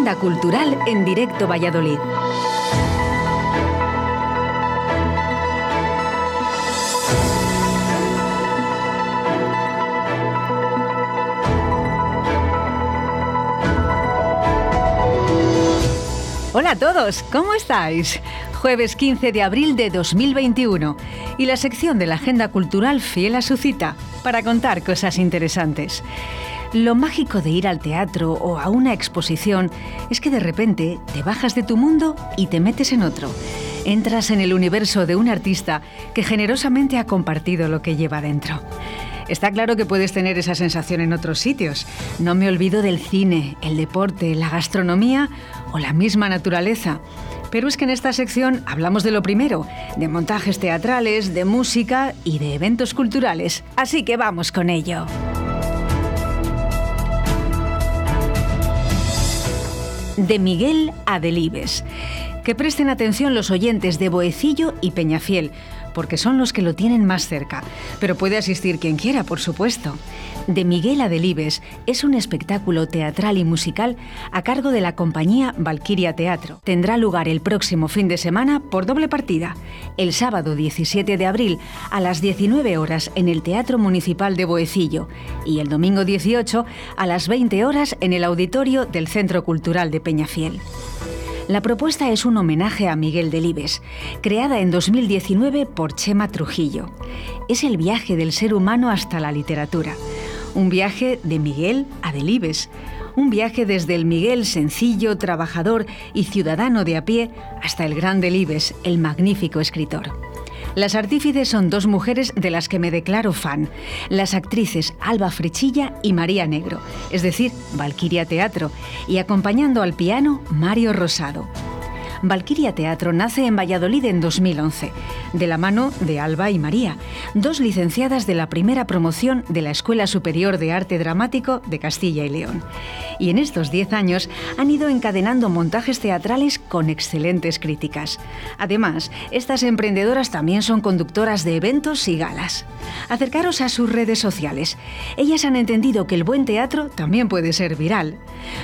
agenda cultural en directo Valladolid. Hola a todos, ¿cómo estáis? Jueves 15 de abril de 2021 y la sección de la agenda cultural fiel a su cita para contar cosas interesantes. Lo mágico de ir al teatro o a una exposición es que de repente te bajas de tu mundo y te metes en otro. Entras en el universo de un artista que generosamente ha compartido lo que lleva dentro. Está claro que puedes tener esa sensación en otros sitios. No me olvido del cine, el deporte, la gastronomía o la misma naturaleza. Pero es que en esta sección hablamos de lo primero, de montajes teatrales, de música y de eventos culturales. Así que vamos con ello. De Miguel a Delibes. Que presten atención los oyentes de Boecillo y Peñafiel, porque son los que lo tienen más cerca, pero puede asistir quien quiera, por supuesto. De Miguel Adelibes es un espectáculo teatral y musical a cargo de la compañía Valquiria Teatro. Tendrá lugar el próximo fin de semana por doble partida, el sábado 17 de abril a las 19 horas en el Teatro Municipal de Boecillo y el domingo 18 a las 20 horas en el auditorio del Centro Cultural de Peñafiel. La propuesta es un homenaje a Miguel Delibes, creada en 2019 por Chema Trujillo. Es el viaje del ser humano hasta la literatura. Un viaje de Miguel a Delibes. Un viaje desde el Miguel sencillo, trabajador y ciudadano de a pie hasta el gran Delibes, el magnífico escritor. Las artífices son dos mujeres de las que me declaro fan, las actrices Alba Frechilla y María Negro, es decir, Valquiria Teatro, y acompañando al piano Mario Rosado. Valquiria Teatro nace en Valladolid en 2011, de la mano de Alba y María, dos licenciadas de la primera promoción de la Escuela Superior de Arte Dramático de Castilla y León. Y en estos 10 años han ido encadenando montajes teatrales con excelentes críticas. Además, estas emprendedoras también son conductoras de eventos y galas. Acercaros a sus redes sociales. Ellas han entendido que el buen teatro también puede ser viral.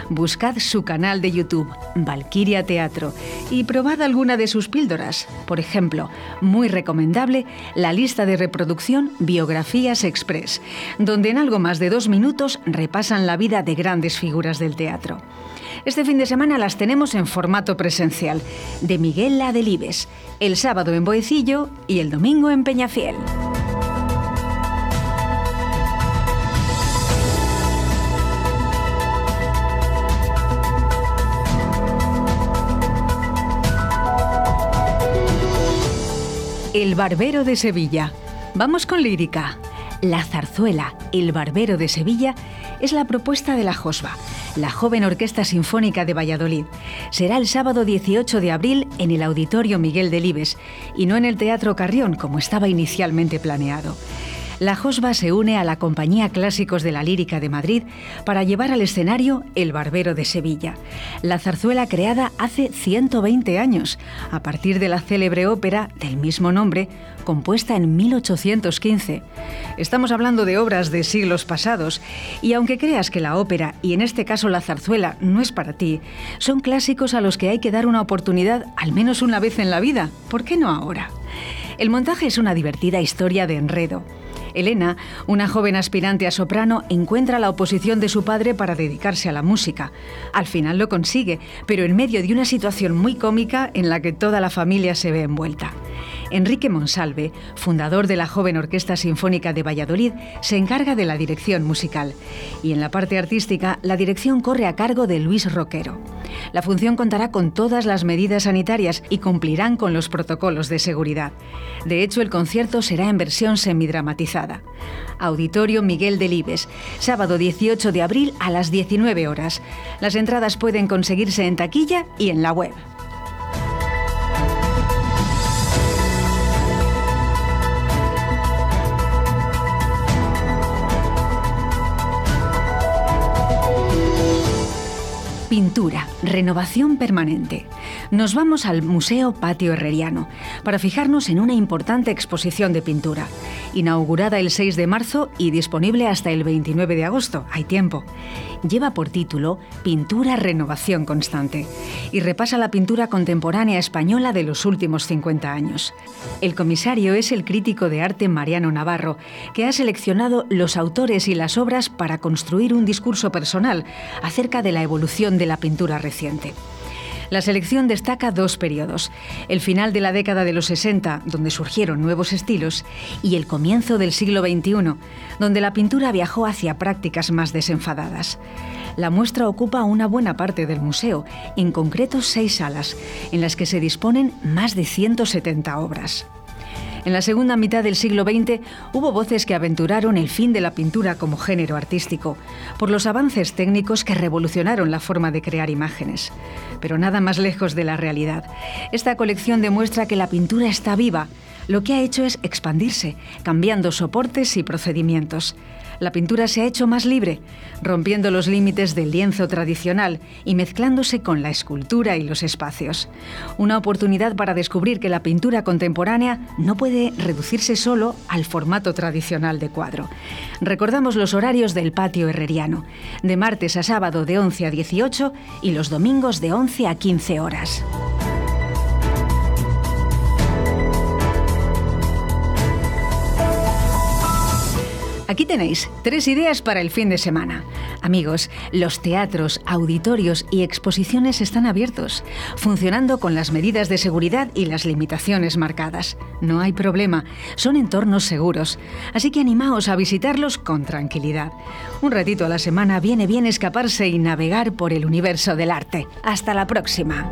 Buscad su canal de YouTube, Valquiria Teatro, y probad alguna de sus píldoras. Por ejemplo, muy recomendable la lista de reproducción Biografías Express, donde en algo más de dos minutos repasan la vida de grandes figuras del teatro. Este fin de semana las tenemos en formato presencial, de Miguel Delibes, el sábado en Boecillo y el domingo en Peñafiel. El Barbero de Sevilla. Vamos con lírica. La zarzuela El Barbero de Sevilla es la propuesta de la Josba, la joven Orquesta Sinfónica de Valladolid. Será el sábado 18 de abril en el Auditorio Miguel Delibes y no en el Teatro Carrión como estaba inicialmente planeado la Josba se une a la Compañía Clásicos de la Lírica de Madrid para llevar al escenario El Barbero de Sevilla, la zarzuela creada hace 120 años, a partir de la célebre ópera del mismo nombre, compuesta en 1815. Estamos hablando de obras de siglos pasados, y aunque creas que la ópera, y en este caso la zarzuela, no es para ti, son clásicos a los que hay que dar una oportunidad al menos una vez en la vida. ¿Por qué no ahora? El montaje es una divertida historia de enredo Elena, una joven aspirante a soprano, encuentra la oposición de su padre para dedicarse a la música. Al final lo consigue, pero en medio de una situación muy cómica en la que toda la familia se ve envuelta. Enrique Monsalve, fundador de la joven Orquesta Sinfónica de Valladolid, se encarga de la dirección musical y en la parte artística la dirección corre a cargo de Luis Roquero. La función contará con todas las medidas sanitarias y cumplirán con los protocolos de seguridad. De hecho, el concierto será en versión semidramatizada. Auditorio Miguel Delibes, sábado 18 de abril a las 19 horas. Las entradas pueden conseguirse en taquilla y en la web. Pintura, renovación permanente. Nos vamos al Museo Patio Herreriano para fijarnos en una importante exposición de pintura, inaugurada el 6 de marzo y disponible hasta el 29 de agosto. Hay tiempo. Lleva por título Pintura Renovación Constante y repasa la pintura contemporánea española de los últimos 50 años. El comisario es el crítico de arte Mariano Navarro, que ha seleccionado los autores y las obras para construir un discurso personal acerca de la evolución de la pintura reciente. La selección destaca dos periodos, el final de la década de los 60, donde surgieron nuevos estilos, y el comienzo del siglo XXI, donde la pintura viajó hacia prácticas más desenfadadas. La muestra ocupa una buena parte del museo, en concreto seis salas, en las que se disponen más de 170 obras. En la segunda mitad del siglo XX hubo voces que aventuraron el fin de la pintura como género artístico, por los avances técnicos que revolucionaron la forma de crear imágenes. Pero nada más lejos de la realidad. Esta colección demuestra que la pintura está viva. Lo que ha hecho es expandirse, cambiando soportes y procedimientos la pintura se ha hecho más libre, rompiendo los límites del lienzo tradicional y mezclándose con la escultura y los espacios. Una oportunidad para descubrir que la pintura contemporánea no puede reducirse solo al formato tradicional de cuadro. Recordamos los horarios del patio herreriano, de martes a sábado de 11 a 18 y los domingos de 11 a 15 horas. Aquí tenéis tres ideas para el fin de semana. Amigos, los teatros, auditorios y exposiciones están abiertos, funcionando con las medidas de seguridad y las limitaciones marcadas. No hay problema, son entornos seguros, así que animaos a visitarlos con tranquilidad. Un ratito a la semana viene bien escaparse y navegar por el universo del arte. Hasta la próxima.